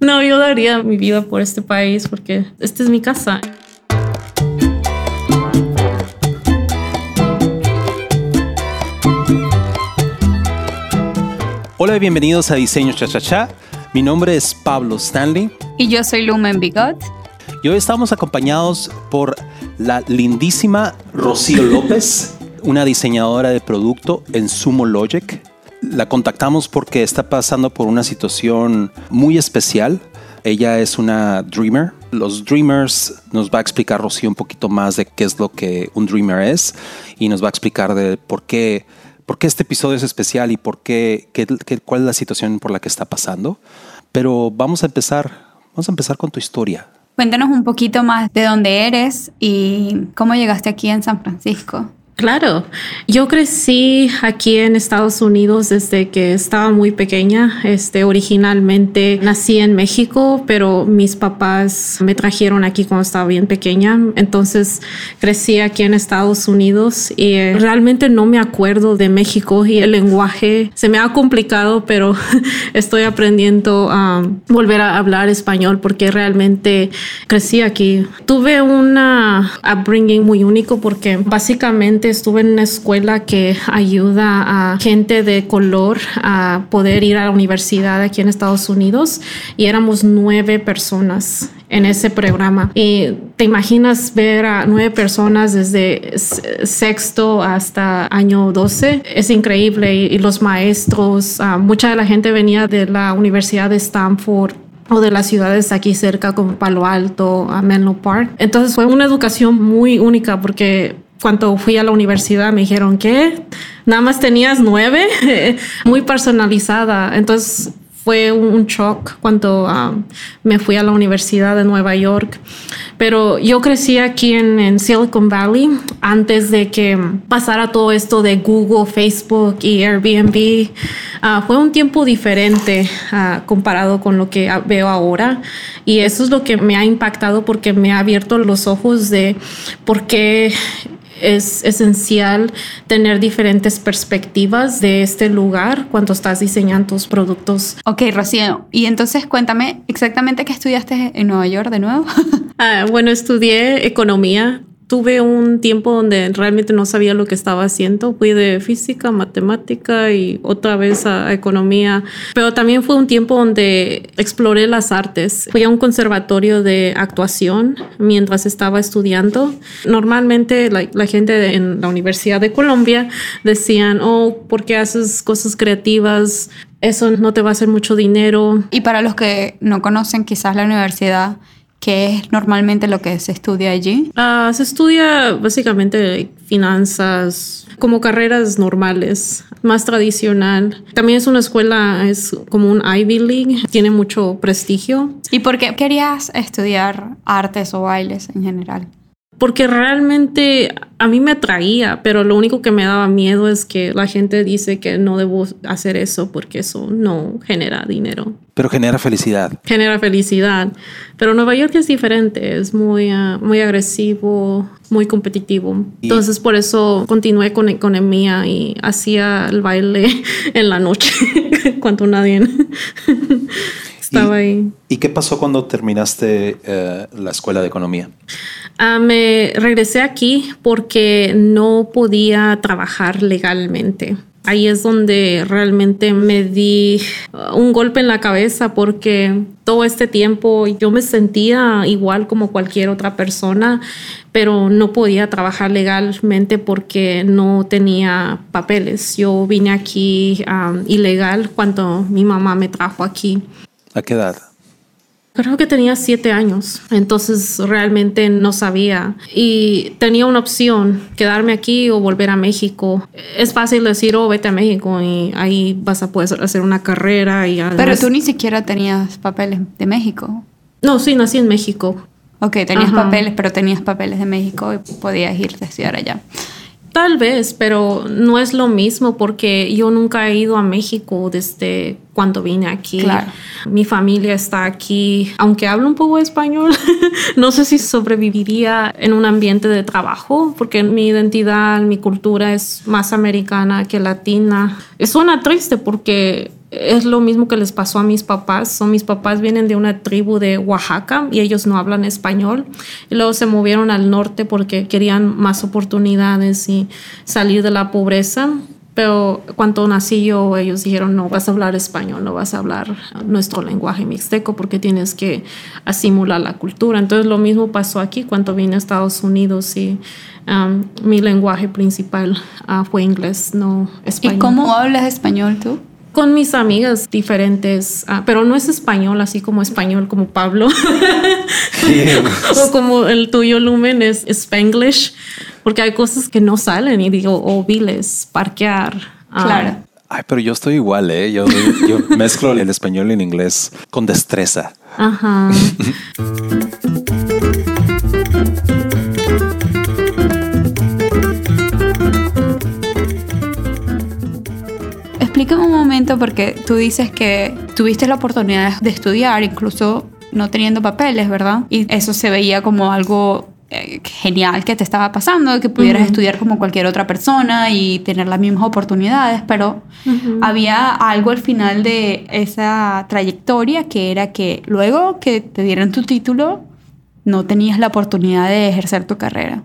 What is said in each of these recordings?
No, yo daría mi vida por este país porque esta es mi casa. Hola y bienvenidos a Diseño Cha Mi nombre es Pablo Stanley. Y yo soy Lumen Bigot. Y hoy estamos acompañados por la lindísima Rocío López, una diseñadora de producto en Sumo Logic. La contactamos porque está pasando por una situación muy especial. Ella es una dreamer. Los dreamers nos va a explicar Rocío un poquito más de qué es lo que un dreamer es y nos va a explicar de por qué, por qué este episodio es especial y por qué, qué, cuál es la situación por la que está pasando. Pero vamos a empezar, vamos a empezar con tu historia. Cuéntanos un poquito más de dónde eres y cómo llegaste aquí en San Francisco. Claro, yo crecí aquí en Estados Unidos desde que estaba muy pequeña. Este, originalmente nací en México, pero mis papás me trajeron aquí cuando estaba bien pequeña. Entonces crecí aquí en Estados Unidos y eh, realmente no me acuerdo de México y el lenguaje se me ha complicado, pero estoy aprendiendo a volver a hablar español porque realmente crecí aquí. Tuve una upbringing muy único porque básicamente estuve en una escuela que ayuda a gente de color a poder ir a la universidad aquí en Estados Unidos y éramos nueve personas en ese programa. Y te imaginas ver a nueve personas desde sexto hasta año 12. Es increíble. Y, los maestros, ah, mucha de la gente venía de la Universidad de Stanford o de las ciudades aquí cerca como Palo Alto, a Menlo Park. Entonces fue una educación muy única porque cuando fui a la universidad me dijeron que nada más tenías nueve, muy personalizada. Entonces fue un shock cuando um, me fui a la Universidad de Nueva York. Pero yo crecí aquí en, Silicon Valley antes de que pasara todo esto de Google, Facebook y Airbnb. Uh, fue un tiempo diferente uh, comparado con lo que veo ahora. Y eso es lo que me ha impactado porque me ha abierto los ojos de por qué es esencial tener diferentes perspectivas de este lugar cuando estás diseñando tus productos. Ok, Rocío, y entonces cuéntame exactamente qué estudiaste en Nueva York de nuevo. Ah, bueno, estudié economía tuve un tiempo donde realmente no sabía lo que estaba haciendo. Fui de física, matemática y otra vez a, economía. Pero también fue un tiempo donde exploré las artes. Fui a un conservatorio de actuación mientras estaba estudiando. Normalmente la, la gente en la Universidad de Colombia decían, oh, ¿por qué haces cosas creativas? Eso no te va a hacer mucho dinero. Y para los que no conocen quizás la universidad, ¿Qué es normalmente lo que se estudia allí? Ah, se estudia básicamente finanzas como carreras normales, más tradicional. También es una escuela, es como un Ivy League, tiene mucho prestigio. ¿Y por qué querías estudiar artes o bailes en general? Porque realmente a mí me atraía, pero lo único que me daba miedo es que la gente dice que no debo hacer eso porque eso no genera dinero. Pero genera felicidad. Genera felicidad. Pero Nueva York es diferente, es muy, ah, muy agresivo, muy competitivo. Entonces por eso continué con economía y hacía el baile en la noche cuando nadie estaba ahí. ¿Y qué pasó cuando terminaste eh, la escuela de economía? Ah, me regresé aquí porque no podía trabajar legalmente. Ahí es donde realmente me di uh, un golpe en la cabeza porque todo este tiempo yo me sentía igual como cualquier otra persona, pero no podía trabajar legalmente porque no tenía papeles. Yo vine aquí um, ilegal cuando mi mamá me trajo aquí. ¿A qué edad? Creo que tenía siete años, entonces realmente no sabía y tenía una opción, quedarme aquí o volver a México. Es fácil decir, oh, vete a México y ahí vas a poder hacer una carrera. Y Pero tú ni siquiera tenías papeles de México. No, sí, nací en México. Ok, tenías papeles, pero tenías papeles de México y podías irte a estudiar allá. Tal vez, pero no es lo mismo porque yo nunca he ido a México desde cuando vine aquí. Mi familia está aquí, aunque hablo un poco español, no sé si sobreviviría en un ambiente de trabajo porque mi identidad, mi cultura es más americana que latina. suena triste porque es lo mismo que les pasó a mis papás. Son mis papás vienen de una tribu de Oaxaca y ellos no hablan español. Y luego se movieron al norte porque querían más oportunidades y salir de la pobreza. Pero cuando nací yo, ellos dijeron, no vas a hablar español, no vas a hablar nuestro lenguaje mixteco porque tienes que asimilar la cultura. Entonces lo mismo pasó aquí cuando vine a Estados Unidos y um, mi lenguaje principal uh, fue inglés, no español. ¿Y cómo hablas español tú? Con mis amigas diferentes, uh, pero no es español así como español como Pablo o como el tuyo Lumen es Spanglish porque hay cosas que no salen y digo, o viles, parquear. Claro. Ay, pero yo estoy igual, ¿eh? Yo, yo mezclo el español y el inglés con destreza. Ajá. Explícame un momento porque tú dices que tuviste la oportunidad de estudiar, incluso no teniendo papeles, ¿verdad? Y eso se veía como algo eh, genial que te estaba pasando, que pudieras estudiar como cualquier otra persona y tener las mismas oportunidades, pero había algo al final de esa trayectoria que era que luego que te dieran tu título, no tenías la oportunidad de ejercer tu carrera.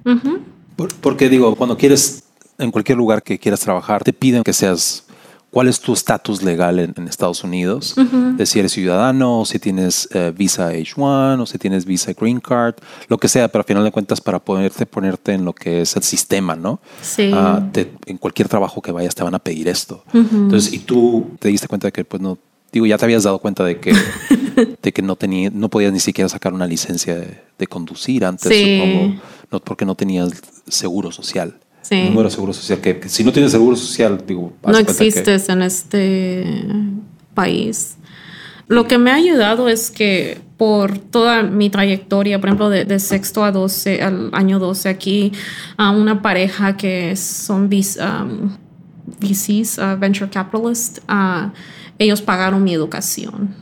porque digo, cuando quieres, en cualquier lugar que quieras trabajar, te piden que seas cuál es tu estatus legal en, Estados Unidos, de si eres ciudadano, o si tienes eh, visa H1, o si tienes visa Green Card, lo que sea, pero al final de cuentas para poderte ponerte en lo que es el sistema, ¿no? Sí. Ah, en cualquier trabajo que vayas te van a pedir esto. Entonces, y tú te diste cuenta de que, pues no, digo, ya te habías dado cuenta de que, de que no, tenía, no podías ni siquiera sacar una licencia de, conducir antes, como, no, porque no tenías seguro social. Sí. Número de seguro social, que, si no tienes seguro social, digo, no existes en este país. Lo que me ha ayudado es que por toda mi trayectoria, por ejemplo, de, sexto a 12, al año 12 aquí, a una pareja que son um, VCs, uh, Venture Capitalists, uh, ellos pagaron mi educación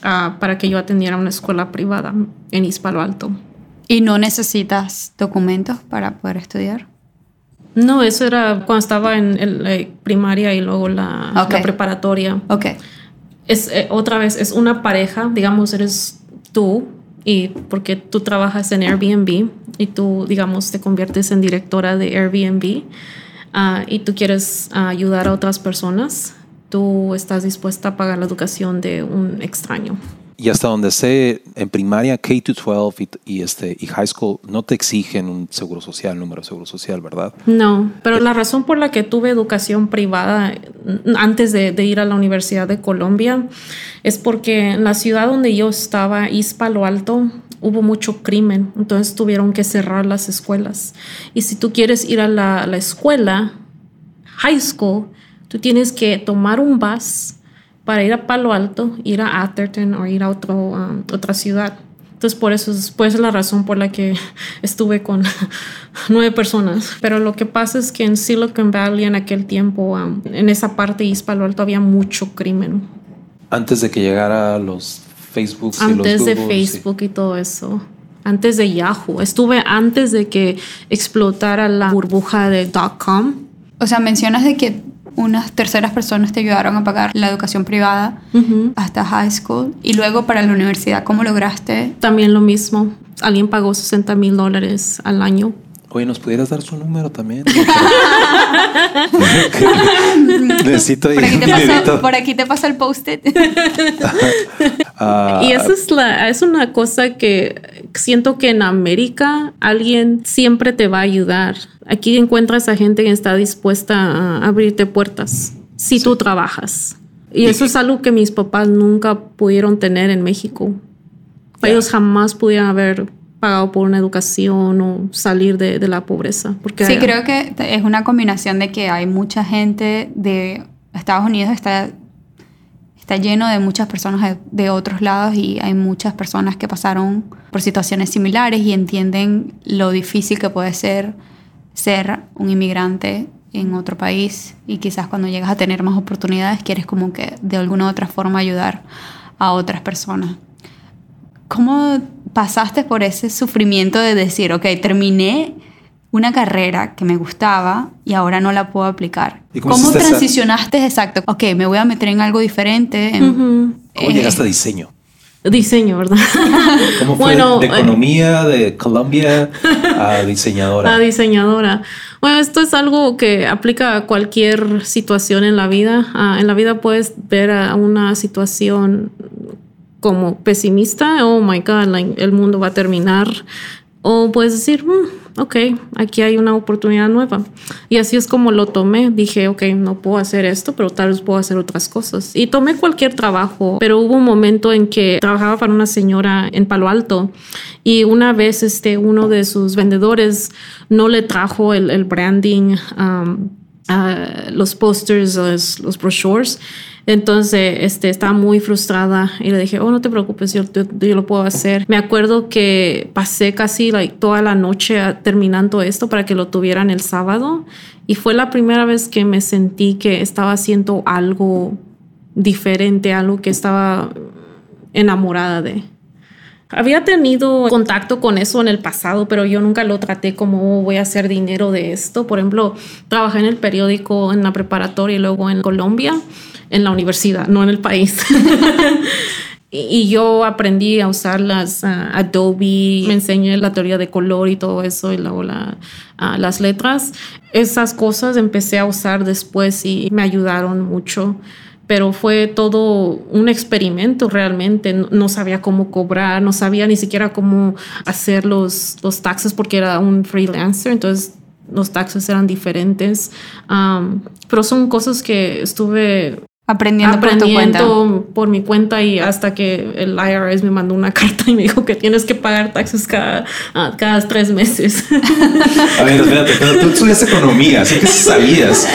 uh, para que yo atendiera una escuela privada en Hispalo Alto. ¿Y no necesitas documentos para poder estudiar? No, eso era cuando estaba en la primaria y luego la, preparatoria. Ok. Es, eh, otra vez, es una pareja, digamos, eres tú, y porque tú trabajas en Airbnb y tú, digamos, te conviertes en directora de Airbnb ah, y tú quieres ayudar a otras personas, tú estás dispuesta a pagar la educación de un extraño. Y hasta donde sé, en primaria, K-12 y, este, y high school no te exigen un seguro social, número de seguro social, ¿verdad? No, pero la razón por la que tuve educación privada antes de, ir a la Universidad de Colombia es porque en la ciudad donde yo estaba, East Palo Alto, hubo mucho crimen, entonces tuvieron que cerrar las escuelas. Y si tú quieres ir a la, la escuela, high school, tú tienes que tomar un bus para ir a Palo Alto, ir a Atherton o ir a otro, um, otra ciudad. Entonces, por eso es pues, la razón por la que estuve con nueve personas. Pero lo que pasa es que en Silicon Valley en aquel tiempo, um, en esa parte de East Palo Alto, había mucho crimen. Antes de que llegara los Facebook y Antes los de Facebook y todo eso. Antes de Yahoo. Estuve antes de que explotara la burbuja de .com. O sea, mencionas de que unas terceras personas te ayudaron a pagar la educación privada hasta high school y luego para la universidad, ¿cómo lograste? También lo mismo. Alguien pagó 60 mil dólares al año. Oye, ¿nos pudieras dar su número también? Necesito por aquí, te pasa, por aquí te pasa el post-it. Ah, y eso es, la, es una cosa que siento que en América alguien siempre te va a ayudar. Aquí encuentras a gente que está dispuesta a abrirte puertas si tú trabajas. Y eso es algo que mis papás nunca pudieron tener en México. Ellos jamás pudieron haber pagado por una educación o salir de, de la pobreza. Porque sí, creo que es una combinación de que hay mucha gente de Estados Unidos, está, está lleno de muchas personas de, otros lados y hay muchas personas que pasaron por situaciones similares y entienden lo difícil que puede ser ser un inmigrante en otro país y quizás cuando llegas a tener más oportunidades quieres como que de alguna u otra forma ayudar a otras personas. ¿Cómo pasaste por ese sufrimiento de decir, ok, terminé una carrera que me gustaba y ahora no la puedo aplicar. ¿Y cómo ¿Cómo, hiciste esa- transicionaste? Exacto. Ok, me voy a meter en algo diferente. en- Ujú. ¿Cómo eh, llegaste a diseño? Diseño, ¿verdad? ¿Cómo fue Bueno, de eh, economía, de Colombia a diseñadora? La diseñadora. Bueno, esto es algo que aplica a cualquier situación en la vida. Ah, en la vida puedes ver a una situación como pesimista, oh my God, like, el mundo va a terminar. O puedes decir, "Mm, ok, aquí hay una oportunidad nueva. Y así es como lo tomé. Dije, ok, no puedo hacer esto, pero tal vez puedo hacer otras cosas. Y tomé cualquier trabajo, pero hubo un momento en que trabajaba para una señora en Palo Alto y una vez este, uno de sus vendedores no le trajo el, branding, los posters, los, brochures. Entonces, este, estaba muy frustrada y le dije, oh, no te preocupes, yo, yo, lo puedo hacer. Me acuerdo que pasé casi toda la noche terminando esto para que lo tuvieran el sábado y fue la primera vez que me sentí que estaba haciendo algo diferente, algo que estaba enamorada de. Había tenido contacto con eso en el pasado, pero yo nunca lo traté como "Oh, voy a hacer dinero de esto. Por ejemplo, trabajé en el periódico, en la preparatoria y luego en Colombia, en la universidad, no en el país. Y yo aprendí a usar las ah, Adobe, me enseñé la teoría de color y todo eso, y luego la, ah, las letras. Esas cosas empecé a usar después y me ayudaron mucho. Pero fue todo un experimento realmente. No, sabía cómo cobrar, no sabía ni siquiera cómo hacer los, los taxes porque era un freelancer. Entonces los taxes eran diferentes. Pero son cosas que estuve aprendiendo, por tu cuenta. aprendiendo por mi cuenta y hasta que el IRS me mandó una carta y me dijo que tienes que pagar taxes cada, ah, cada tres meses. A ver, espérate, pero tú estudiaste economía, así que sabías.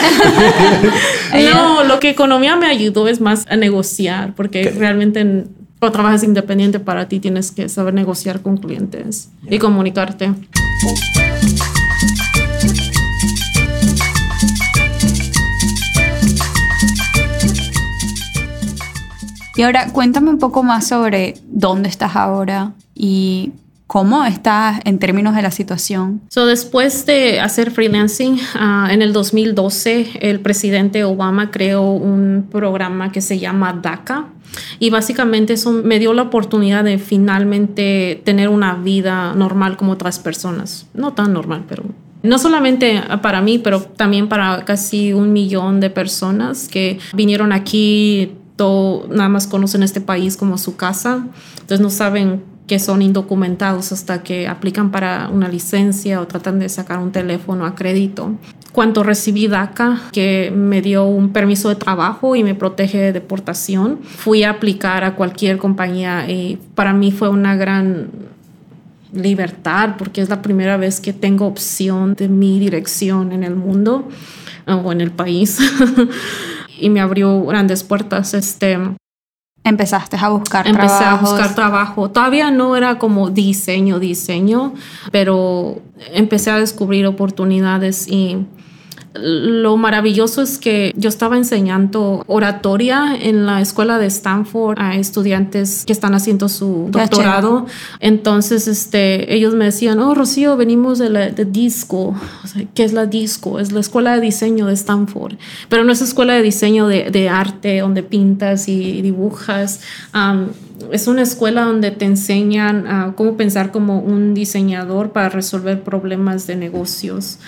no, lo que economía me ayudó es más a negociar, porque realmente en- cuando trabajas independiente para ti tienes que saber negociar con clientes y comunicarte. Y ahora cuéntame un poco más sobre dónde estás ahora y cómo estás en términos de la situación. So, después de hacer freelancing, ah, en el 2012 el presidente Obama creó un programa que se llama DACA y básicamente eso me dio la oportunidad de finalmente tener una vida normal como otras personas. No tan normal, pero no solamente para mí, pero también para casi un millón de personas que vinieron aquí, todo, nada más conocen este país como su casa, entonces no saben que son indocumentados hasta que aplican para una licencia o tratan de sacar un teléfono a crédito. Cuando recibí DACA, que me dio un permiso de trabajo y me protege de deportación, fui a aplicar a cualquier compañía y para mí fue una gran libertad porque es la primera vez que tengo opción de mi dirección en el mundo eh, o en el país y me abrió grandes puertas este Empezaste a buscar empecé a buscar trabajo. Todavía no era como diseño diseño pero empecé a descubrir oportunidades y lo maravilloso es que yo estaba enseñando oratoria en la escuela de Stanford a estudiantes que están haciendo su doctorado. Entonces, este, ellos me decían, oh, Rocío, venimos de la de disco. O sea, ¿Qué es la disco? Es la escuela de diseño de Stanford. Pero no es escuela de diseño de, de arte donde pintas y dibujas. Es una escuela donde te enseñan a cómo pensar como un diseñador para resolver problemas de negocios.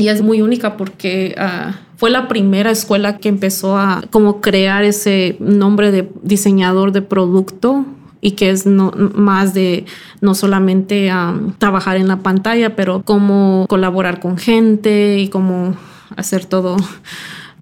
Y es muy única porque ah, fue la primera escuela que empezó a como crear ese nombre de diseñador de producto y que es no, más de no solamente um, trabajar en la pantalla, pero cómo colaborar con gente y cómo hacer todo,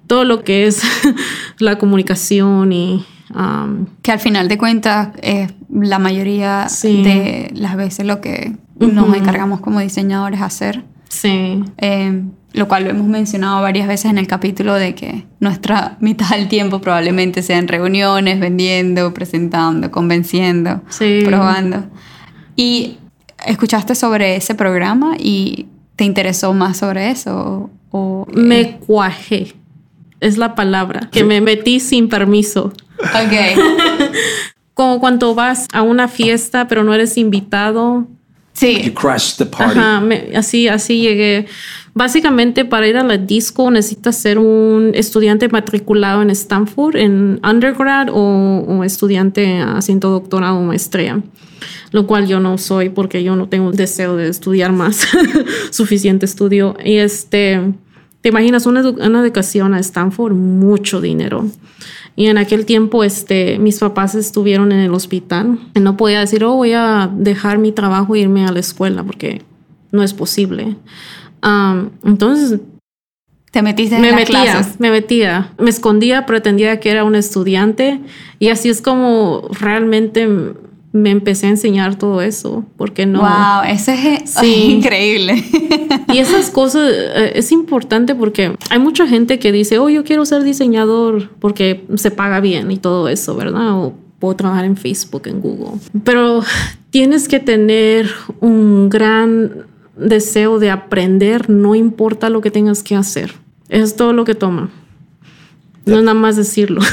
todo lo que es la comunicación y um, Que al final de cuentas es la mayoría Sí. de las veces lo que nos Ujú. encargamos como diseñadores hacer. Sí, Eh, lo cual lo hemos mencionado varias veces en el capítulo de que nuestra mitad del tiempo probablemente sea en reuniones, vendiendo, presentando, convenciendo, Sí. probando. Y escuchaste sobre ese programa y te interesó más sobre eso o, o, eh, me cuajé. Es la palabra, que me metí sin permiso. Ok. como cuando vas a una fiesta pero no eres invitado Sí. You crashed the party. Ajá, me- así, así llegué. Básicamente para ir a la disco necesitas ser un estudiante matriculado en Stanford en undergrad o, o estudiante haciendo doctorado o maestría. Lo cual yo no soy porque yo no tengo el deseo de estudiar más. Suficiente estudio. Y este, te imaginas una, edu- una educación a Stanford, mucho dinero. Y en aquel tiempo, este, mis papás estuvieron en el hospital. No podía decir, oh, voy a dejar mi trabajo e irme a la escuela, porque no es posible. Am, entonces Te metiste en me las metía, clases. me metía, me escondía, pretendía que era un estudiante y así es como realmente me empecé a enseñar todo eso, porque no. Wow, eso es Sí. increíble. Y esas cosas eh, es importante porque hay mucha gente que dice, oh, yo quiero ser diseñador porque se paga bien y todo eso, ¿verdad? O puedo trabajar en Facebook, en Google. Pero tienes que tener un gran deseo de aprender, no importa lo que tengas que hacer. Es todo lo que toma. No nada más decirlo.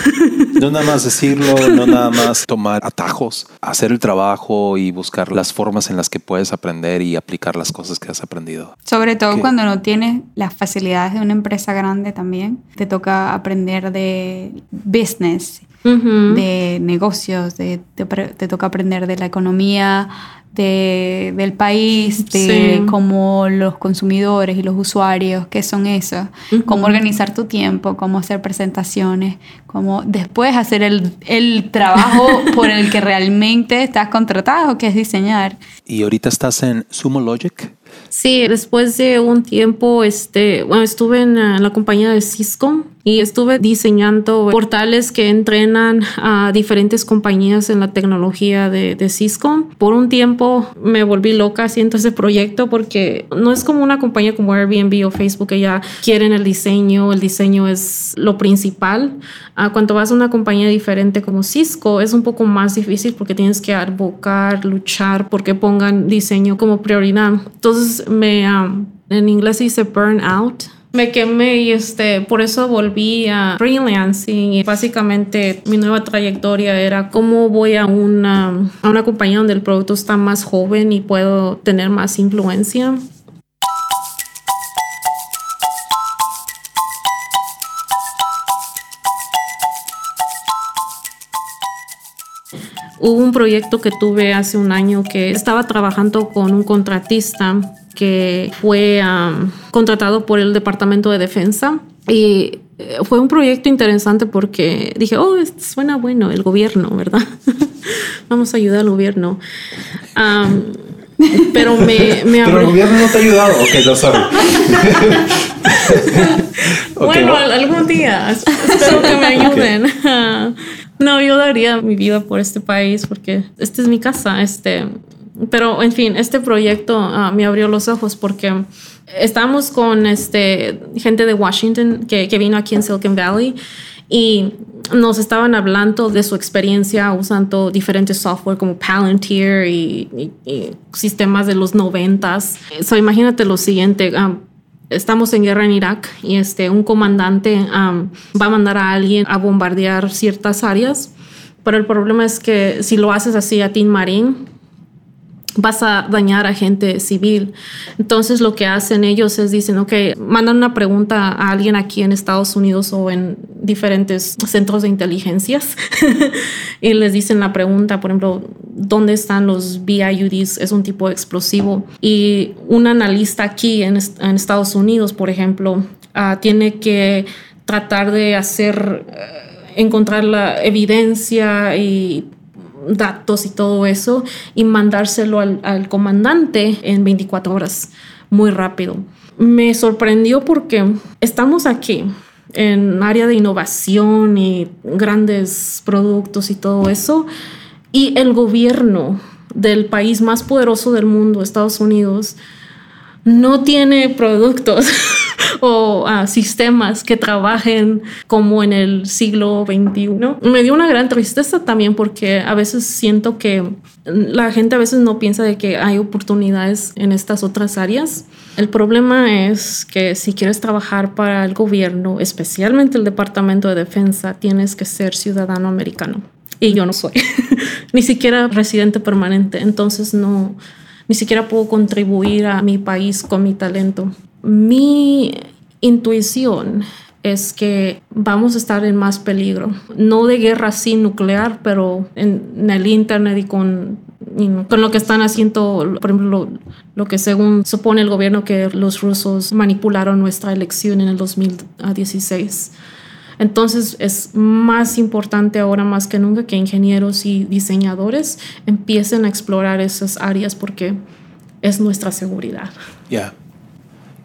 No nada más decirlo, no nada más tomar atajos, hacer el trabajo y buscar las formas en las que puedes aprender y aplicar las cosas que has aprendido. Sobre todo ¿Qué? cuando no tienes las facilidades de una empresa grande también. Te toca aprender de business, De negocios, de, te, toca aprender de la economía de- del país, de Sí. cómo los consumidores y los usuarios, qué son esos, cómo organizar tu tiempo, cómo hacer presentaciones, cómo después hacer el, el trabajo por el que realmente estás contratado, que es diseñar. Y ahorita estás en Sumo Logic. Sí, después de un tiempo, este, bueno, estuve en eh, la compañía de Cisco y estuve diseñando portales que entrenan a diferentes compañías en la tecnología de, de Cisco. Por un tiempo me volví loca haciendo ese proyecto porque no es como una compañía como Airbnb o Facebook que ya quieren el diseño, el diseño es lo principal. Ah, cuando vas a una compañía diferente como Cisco es un poco más difícil porque tienes que advocar, luchar porque pongan diseño como prioridad. Entonces me, um, en inglés se dice burnout. Me quemé y este, por eso volví a freelancing básicamente mi nueva trayectoria era cómo voy a una, a una compañía donde el producto está más joven y puedo tener más influencia. Hubo un proyecto que tuve hace un año que estaba trabajando con un contratista que fue um, contratado por el Departamento de Defensa y eh, fue un proyecto interesante porque dije, oh, suena bueno, el gobierno, ¿verdad? Vamos a ayudar al gobierno. Um, pero me, me abrió- gobierno no te ha ayudado. Ok, no sorry. Ok, bueno, no. al- algún día es- espero que me ayuden. no, yo daría mi vida por este país porque esta es mi casa. Este, pero en fin, este proyecto ah, me abrió los ojos porque estamos con este gente de Washington que, que vino aquí en Silicon Valley y nos estaban hablando de su experiencia usando diferentes software como Palantir y, y- y sistemas de los noventas. So, imagínate lo siguiente. ah, Estamos en guerra en Irak y este, un comandante am, va a mandar a alguien a bombardear ciertas áreas, pero el problema es que si lo haces así a Tin Marín, vas a dañar a gente civil. Entonces lo que hacen ellos es dicen, ok, mandan una pregunta a alguien aquí en Estados Unidos o en diferentes centros de inteligencias y les dicen la pregunta, por ejemplo, ¿dónde están los BIUDs? Es un tipo de explosivo. Y un analista aquí en, en Estados Unidos, por ejemplo, ah, tiene que tratar de hacer, eh, encontrar la evidencia y datos y todo eso y mandárselo al, comandante en 24 horas, muy rápido. Me sorprendió porque estamos aquí en área de innovación y grandes productos y todo eso y el gobierno del país más poderoso del mundo, Estados Unidos, no tiene productos o ah, sistemas que trabajen como en el siglo XXI. Me dio una gran tristeza también porque a veces siento que la gente a veces no piensa de que hay oportunidades en estas otras áreas. El problema es que si quieres trabajar para el gobierno, especialmente el Departamento de Defensa, tienes que ser ciudadano americano. Y yo no soy, ni siquiera residente permanente. Entonces no, ni siquiera puedo contribuir a mi país con mi talento. Mi intuición es que vamos a estar en más peligro, no de guerra sin nuclear, pero en, el Internet y con, con lo que están haciendo, por ejemplo, lo, que según supone el gobierno que los rusos manipularon nuestra elección en el 2016. Entonces es más importante ahora más que nunca que ingenieros y diseñadores empiecen a explorar esas áreas porque es nuestra seguridad.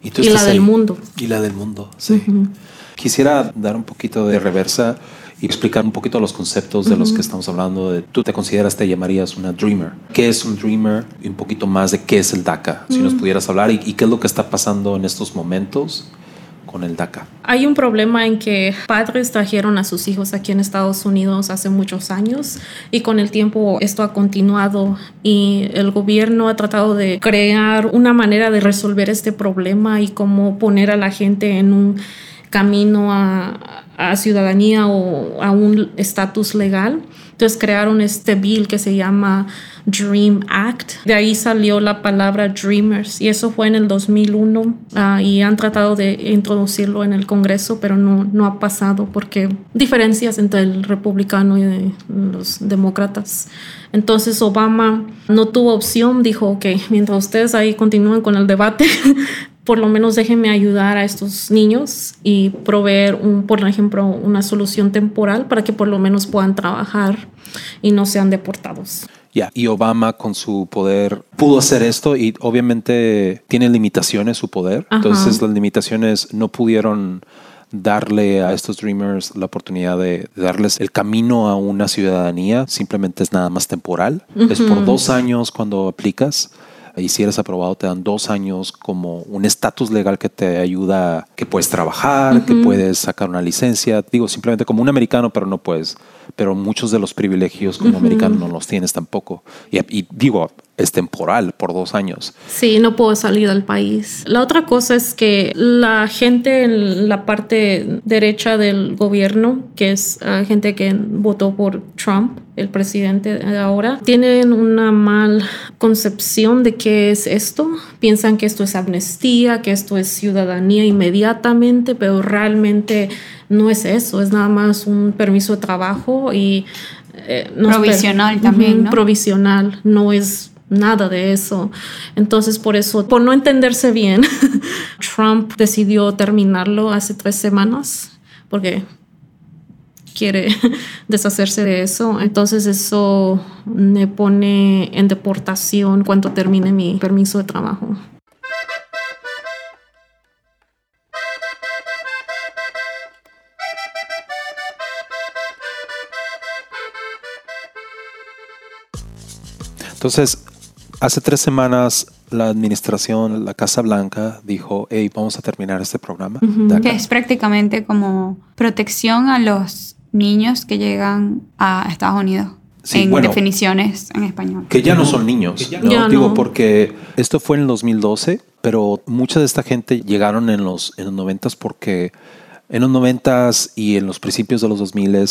Y, la del mundo. Y la del mundo, sí. Quisiera dar un poquito de reversa y explicar un poquito los conceptos de los que estamos hablando. De, tú te consideras, te llamarías una dreamer. ¿Qué es un dreamer? Y un poquito más de qué es el DACA, si nos pudieras hablar y, qué es lo que está pasando en estos momentos con el DACA. Hay un problema en que padres trajeron a sus hijos aquí en Estados Unidos hace muchos años y con el tiempo esto ha continuado y el gobierno ha tratado de crear una manera de resolver este problema y cómo poner a la gente en un camino a, ciudadanía o a un estatus legal. Entonces crearon este bill que se llama Dream Act. De ahí salió la palabra Dreamers y eso fue en el 2001 ah, y han tratado de introducirlo en el Congreso, pero no, no ha pasado porque diferencias entre el republicano y los demócratas. Entonces Obama no tuvo opción, dijo que mientras ustedes ahí continúen con el debate, por lo menos déjenme ayudar a estos niños y proveer, un, por ejemplo, una solución temporal para que por lo menos puedan trabajar y no sean deportados. Ya, y Obama con su poder pudo hacer esto y obviamente tiene limitaciones su poder. Entonces las limitaciones no pudieron darle a estos dreamers la oportunidad de, darles el camino a una ciudadanía. Simplemente es nada más temporal. Es por dos años cuando aplicas y si eres aprobado te dan dos años como un estatus legal que te ayuda, que puedes trabajar, que puedes sacar una licencia, digo simplemente como un americano, pero no puedes, pero muchos de los privilegios como americano no los tienes tampoco. y digo, es temporal por dos años. Sí, no puedo salir del país. La otra cosa es que la gente en la parte derecha del gobierno, que es ah, gente que votó por Trump, el presidente de ahora, tienen una mal concepción de qué es esto. Piensan que esto es amnistía, que esto es ciudadanía inmediatamente, pero realmente no es eso, es nada más un permiso de trabajo y... Eh, provisional también, ¿no? Provisional, no es nada de eso. Entonces, por eso, por no entenderse bien, Trump decidió terminarlo hace tres semanas porque quiere deshacerse de eso. Entonces, eso me pone en deportación cuando termine mi permiso de trabajo. Entonces, Hace tres semanas la administración, la Casa Blanca, dijo, hey, vamos a terminar este programa. Que es prácticamente como protección a los niños que llegan a Estados Unidos. en definiciones en español. Que ya no son niños. no, digo, porque esto fue en el 2012, pero mucha de esta gente llegaron en los, en los 90 porque en los 90 y en los principios de los 2000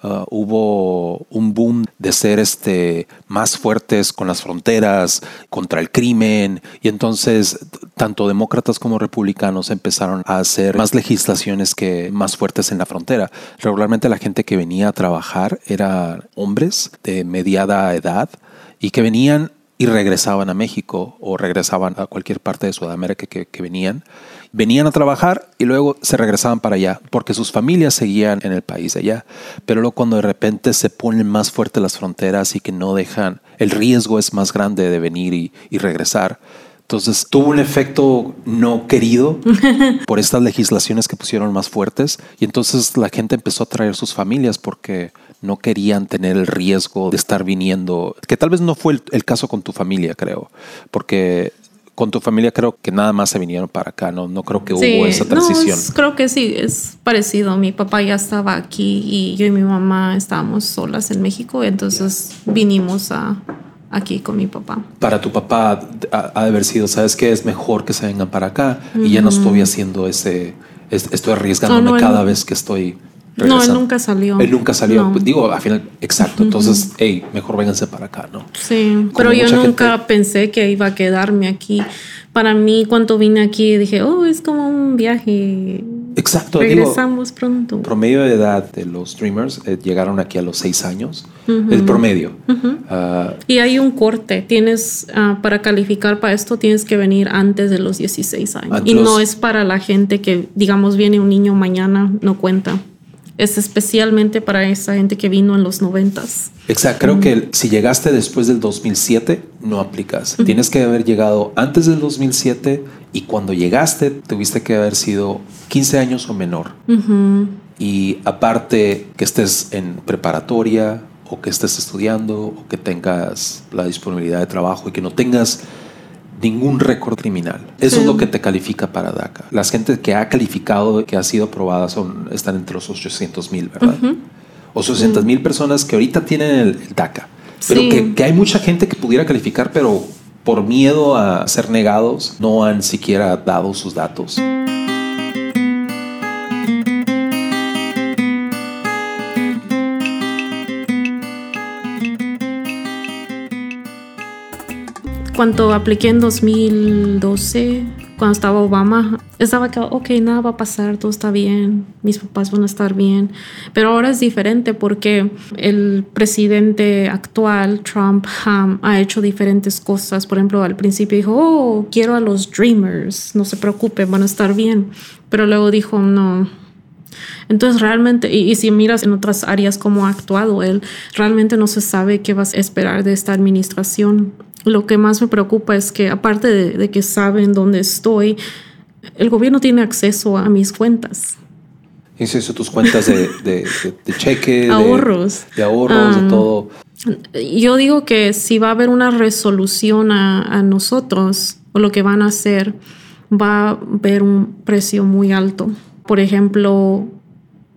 Uh, hubo un boom de ser este, más fuertes con las fronteras, contra el crimen, y entonces tanto demócratas como republicanos empezaron a hacer más legislaciones que más fuertes en la frontera. Regularmente la gente que venía a trabajar eran hombres de mediada edad y que venían y regresaban a México o regresaban a cualquier parte de Sudamérica que venían venían a trabajar y luego se regresaban para allá, porque sus familias seguían en el país de allá. Pero luego cuando de repente se ponen más fuertes las fronteras y que no dejan, el riesgo es más grande de venir y, y regresar. Entonces tuvo un efecto no querido por estas legislaciones que pusieron más fuertes y entonces la gente empezó a traer sus familias porque no querían tener el riesgo de estar viniendo, que tal vez no fue el, el caso con tu familia, creo, porque con tu familia creo que nada más se vinieron para acá, no, no creo que hubo esa transición. No, creo que sí, es parecido. Mi papá ya estaba aquí y yo y mi mamá estábamos solas en México, entonces vinimos a, aquí con mi papá. Para tu papá ha, de haber sido, ¿sabes qué? Es mejor que se vengan para acá y ya no estoy haciendo ese, estoy arriesgándome cada vez que estoy No, él nunca salió. Él nunca salió. Pues, digo, al final, exacto. Entonces, hey, mejor vénganse para acá, ¿no? Sí, pero yo nunca pensé que iba a quedarme aquí. Para mí, cuando vine aquí, dije, oh, es como un viaje. Exacto. Regresamos pronto. Promedio de edad de los streamers eh, llegaron aquí a los seis años. El promedio. Ah, y hay un corte. Tienes, ah, para calificar para esto, tienes que venir antes de los 16 años. y no es para la gente que, digamos, viene un niño mañana, no cuenta es especialmente para esa gente que vino en los noventas. Exacto, creo que si llegaste después del 2007, no aplicas. Tienes que haber llegado antes del 2007 y cuando llegaste tuviste que haber sido 15 años o menor. Y aparte que estés en preparatoria o que estés estudiando o que tengas la disponibilidad de trabajo y que no tengas ningún récord criminal. Eso es lo que te califica para DACA. Las gente que ha calificado, que ha sido aprobada, son, están entre los 800 mil, ¿verdad? O 800 mil personas que ahorita tienen el, DACA. Pero que, que, hay mucha gente que pudiera calificar, pero por miedo a ser negados, no han siquiera dado sus datos. Cuando apliqué en 2012, cuando estaba Obama, estaba que, ok, nada va a pasar, todo está bien, mis papás van a estar bien. Pero ahora es diferente porque el presidente actual, Trump, ha hecho diferentes cosas. Por ejemplo, al principio dijo, oh, quiero a los Dreamers, no se preocupen, van a estar bien. Pero luego dijo, no, entonces realmente, y, si miras en otras áreas cómo ha actuado él, realmente no se sabe qué vas a esperar de esta administración. Lo que más me preocupa es que aparte de, que saben dónde estoy, el gobierno tiene acceso a mis cuentas. ¿Es eso tus cuentas de, de, cheque? Ahorros. De, ahorros, de todo. Yo digo que si va a haber una resolución a, a nosotros, o lo que van a hacer, va a haber un precio muy alto. Por ejemplo,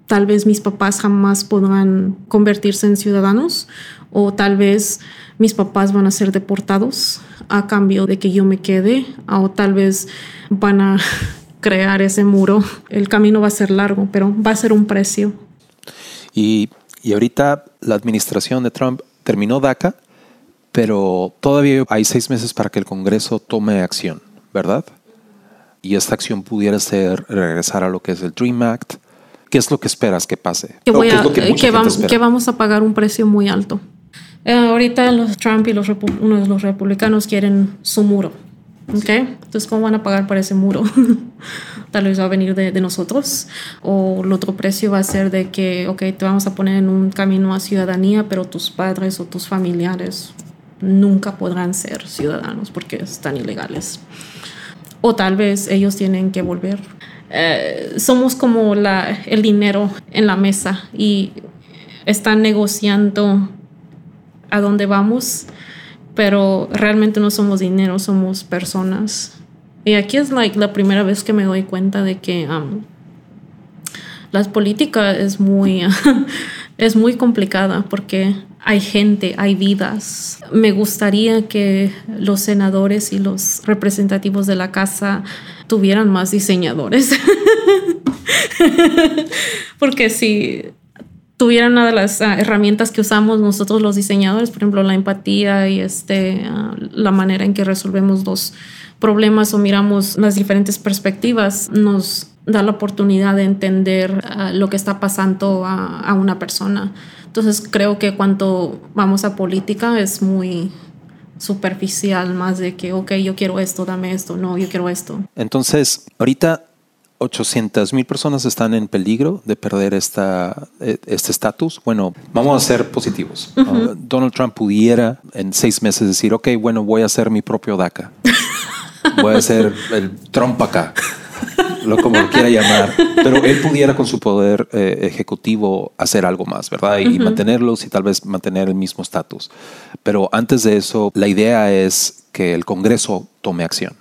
tal vez mis papás jamás podrán convertirse en ciudadanos o tal vez mis papás van a ser deportados a cambio de que yo me quede o tal vez van a crear ese muro. El camino va a ser largo, pero va a ser un precio. Y, y ahorita la administración de Trump terminó DACA, pero todavía hay seis meses para que el Congreso tome acción, ¿verdad? y esta acción pudiera ser regresar a lo que es el Dream Act. ¿Qué es lo que esperas que pase? Que, vamos, a pagar un precio muy alto. Eh, ahorita los Trump y los uno de los republicanos quieren su muro. ¿okay? Entonces, ¿cómo van a pagar por ese muro? Tal vez va a venir de, de, nosotros. O el otro precio va a ser de que, ok, te vamos a poner en un camino a ciudadanía, pero tus padres o tus familiares nunca podrán ser ciudadanos porque están ilegales o tal vez ellos tienen que volver. Eh, somos como la, el dinero en la mesa y están negociando a dónde vamos, pero realmente no somos dinero, somos personas. Y aquí es like, la primera vez que me doy cuenta de que um, la política es muy, es muy complicada porque hay gente, hay vidas. Me gustaría que los senadores y los representativos de la casa tuvieran más diseñadores. Porque si tuvieran una de las ah, herramientas que usamos nosotros los diseñadores, por ejemplo, la empatía y este, ah, la manera en que resolvemos los problemas o miramos las diferentes perspectivas, nos da la oportunidad de entender ah, lo que está pasando a una persona. Entonces creo que cuando vamos a política es muy superficial, más de que, ok, yo quiero esto, dame esto, no, yo quiero esto. Entonces, ahorita 800 mil personas están en peligro de perder esta, e, este estatus. Bueno, vamos a ser positivos. Donald Trump pudiera en seis meses decir, ok, bueno, voy a hacer mi propio DACA. Voy a hacer el Trump acá lo como lo quiera llamar, pero él pudiera con su poder eh, ejecutivo hacer algo más, ¿verdad? Y mantenerlos y tal vez mantener el mismo estatus. Pero antes de eso, la idea es que el Congreso tome acción.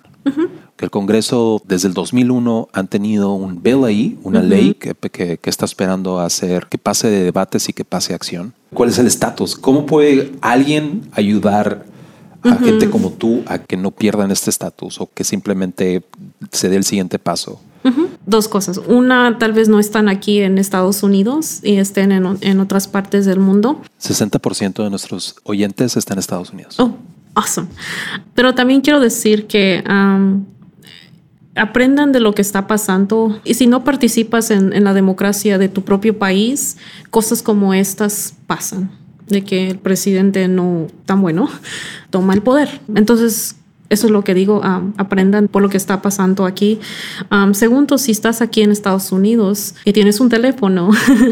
Que el Congreso desde el 2001 han tenido un bill ahí, una ley que, que, que, está esperando hacer que pase de debates y que pase acción. ¿Cuál es el estatus? ¿Cómo puede alguien ayudar a gente como tú a que no pierdan este estatus o que simplemente se dé el siguiente paso? Dos cosas. Una, tal vez no están aquí en Estados Unidos y estén en, en otras partes del mundo. 60% de nuestros oyentes están en Estados Unidos. Oh, awesome. Pero también quiero decir que um, aprendan de lo que está pasando y si no participas en, en la democracia de tu propio país, cosas como estas pasan de que el presidente no tan bueno toma el poder. Entonces, eso es lo que digo, um, aprendan por lo que está pasando aquí. Um, segundo, si estás aquí en Estados Unidos y tienes un teléfono,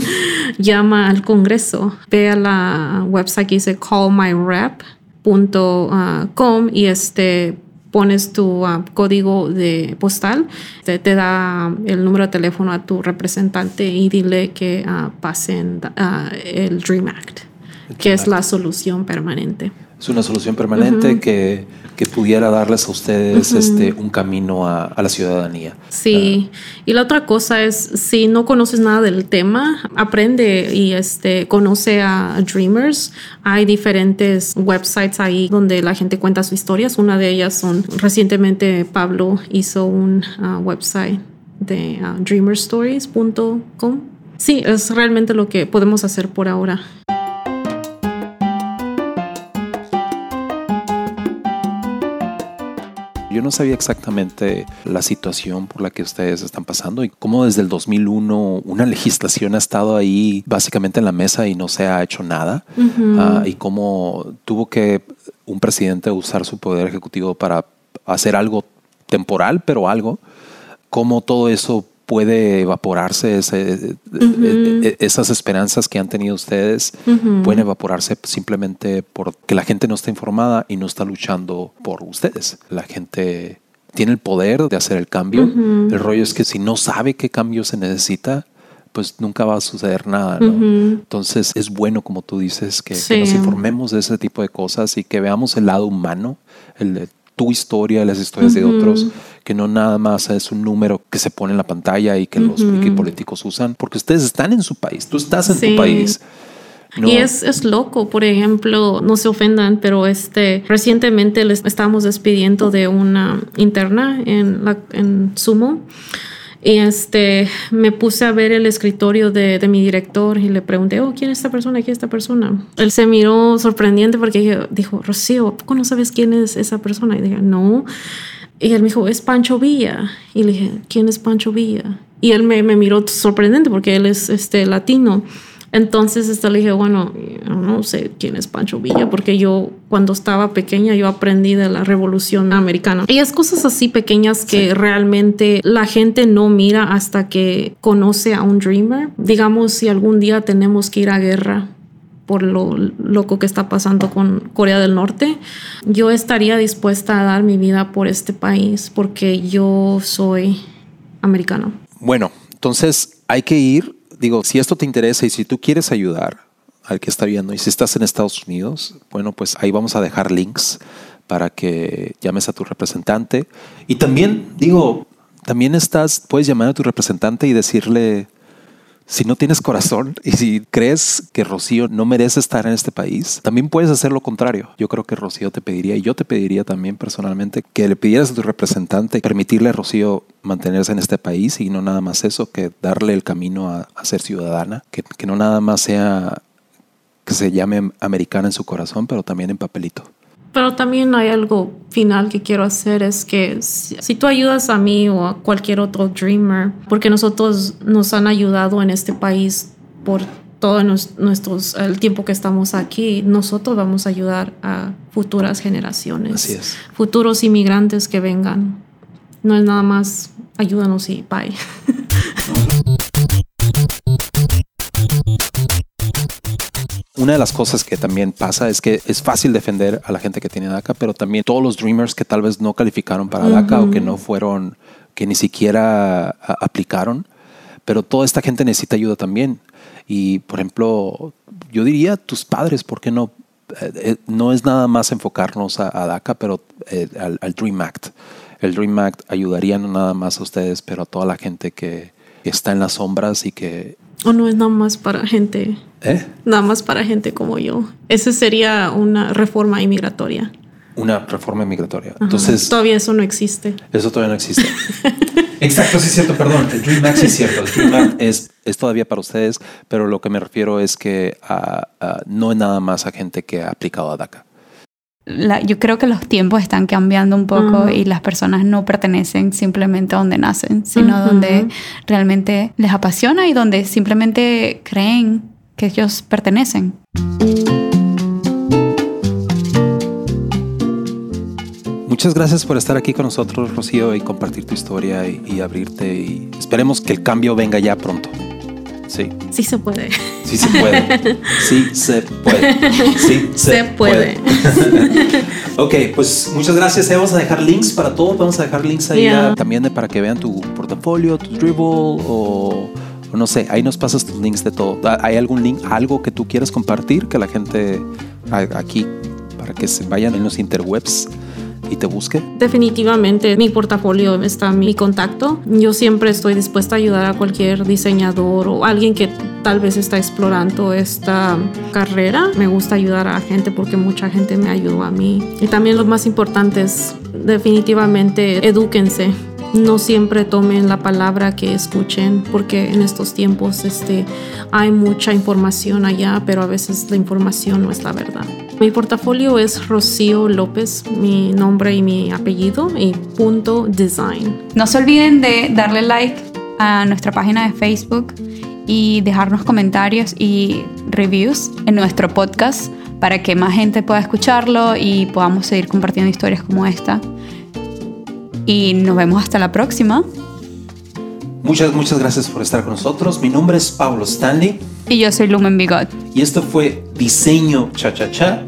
llama al Congreso, ve a la website que dice callmyrep.com y este pones tu uh, código de postal, te, te, da el número de teléfono a tu representante y dile que uh, pasen uh, el Dream Act, que es la solución permanente. Es una solución permanente que, que, pudiera darles a ustedes este, un camino a, a la ciudadanía. Sí, uh, y la otra cosa es, si no conoces nada del tema, aprende y este, conoce a Dreamers. Hay diferentes websites ahí donde la gente cuenta sus historias. Una de ellas son, recientemente Pablo hizo un uh, website de uh, dreamerstories.com. Sí, es realmente lo que podemos hacer por ahora. Yo no sabía exactamente la situación por la que ustedes están pasando y cómo desde el 2001 una legislación ha estado ahí básicamente en la mesa y no se ha hecho nada uh -huh. uh, y cómo tuvo que un presidente usar su poder ejecutivo para hacer algo temporal, pero algo, cómo todo eso puede evaporarse, ese, uh -huh. esas esperanzas que han tenido ustedes uh -huh. pueden evaporarse simplemente porque la gente no está informada y no está luchando por ustedes. La gente tiene el poder de hacer el cambio. Uh -huh. El rollo es que si no sabe qué cambio se necesita, pues nunca va a suceder nada. ¿no? Entonces es bueno, como tú dices, que, sí. que, nos informemos de ese tipo de cosas y que veamos el lado humano, el de tu historia, las historias de otros, que no nada más es un número que se pone en la pantalla y que los que políticos usan, porque ustedes están en su país, tú estás en sí. tu país. No. Y es, es loco, por ejemplo, no se ofendan, pero este recientemente les estábamos despidiendo de una interna en, la, en Sumo. Y este, me puse a ver el escritorio de, de, mi director y le pregunté, oh, ¿quién es esta persona? ¿Quién es esta persona? Él se miró sorprendiente porque dijo, Rocío, ¿poco no sabes quién es esa persona? Y dije, no. Y él me dijo, es Pancho Villa. Y le dije, ¿quién es Pancho Villa? Y él me, me miró sorprendente porque él es este, latino. Entonces este, le dije, bueno, no sé quién es Pancho Villa, porque yo cuando estaba pequeña yo aprendí de la revolución americana. Y es cosas así pequeñas que sí. realmente la gente no mira hasta que conoce a un dreamer. Digamos, si algún día tenemos que ir a guerra por lo loco que está pasando con Corea del Norte, yo estaría dispuesta a dar mi vida por este país porque yo soy americano. Bueno, entonces hay que ir digo, si esto te interesa y si tú quieres ayudar al que está viendo y si estás en Estados Unidos, bueno, pues ahí vamos a dejar links para que llames a tu representante. Y también, digo, también estás, puedes llamar a tu representante y decirle, si no tienes corazón y si crees que Rocío no merece estar en este país, también puedes hacer lo contrario. Yo creo que Rocío te pediría, y yo te pediría también personalmente, que le pidieras a tu representante permitirle a Rocío mantenerse en este país y no nada más eso, que darle el camino a, ser ciudadana, que, que no nada más sea que se llame americana en su corazón, pero también en papelito. Pero también hay algo final que quiero hacer, es que si, si, tú ayudas a mí o a cualquier otro dreamer, porque nosotros nos han ayudado en este país por todo nuestros, el tiempo que estamos aquí, nosotros vamos a ayudar a futuras generaciones, Así es. futuros inmigrantes que vengan. No es nada más ayúdanos y bye. Una de las cosas que también pasa es que es fácil defender a la gente que tiene DACA, pero también todos los dreamers que tal vez no calificaron para uh -huh. DACA o que no fueron, que ni siquiera aplicaron, pero toda esta gente necesita ayuda también. Y por ejemplo, yo diría tus padres, ¿por qué no? Eh, no es nada más enfocarnos a, a DACA, pero eh, al, al, Dream Act. El Dream Act ayudaría no nada más a ustedes, pero a toda la gente que está en las sombras y que o no es nada más para gente. ¿Eh? Nada más para gente como yo. Esa sería una reforma inmigratoria. una reforma migratoria. Entonces, todavía eso no existe. Eso todavía no existe. Exacto, sí es cierto, perdón. El Dream Act sí es cierto. El Dream Act es, es todavía para ustedes, pero lo que me refiero es que uh, uh, no es nada más a gente que ha aplicado a DACA. La, yo creo que los tiempos están cambiando un poco uh -huh. y las personas no pertenecen simplemente a donde nacen, sino -huh. donde realmente les apasiona y donde simplemente creen que ellos pertenecen. Muchas gracias por estar aquí con nosotros, Rocío, y compartir tu historia y, y, abrirte. Y esperemos que el cambio venga ya pronto. Sí. Sí se puede. Sí se puede. Sí se puede. Sí se, se puede. puede. ok, pues muchas gracias. Vamos a dejar links para todo. Vamos a dejar links ahí yeah. a, también de, para que vean tu portafolio, tu dribble o no sé, ahí nos pasas tus links de todo. ¿Hay algún link, algo que tú quieras compartir que la gente aquí, para que se vayan en los interwebs? Y te busque? Definitivamente, mi portafolio está mi contacto. Yo siempre estoy dispuesta a ayudar a cualquier diseñador o alguien que tal vez está explorando esta carrera. Me gusta ayudar a gente porque mucha gente me ayudó a mí. Y también lo más importante es definitivamente edúquense no siempre tomen la palabra que escuchen porque en estos tiempos este, hay mucha información allá, pero a veces la información no es la verdad. Mi portafolio es Rocío López, mi nombre y mi apellido y punto design. No se olviden de darle like a nuestra página de Facebook y dejarnos comentarios y reviews en nuestro podcast para que más gente pueda escucharlo y podamos seguir compartiendo historias como esta y nos vemos hasta la próxima. Muchas, muchas gracias por estar con nosotros. Mi nombre es Pablo Stanley. Y yo soy Lumen Bigot. Y esto fue Diseño Cha Cha Cha.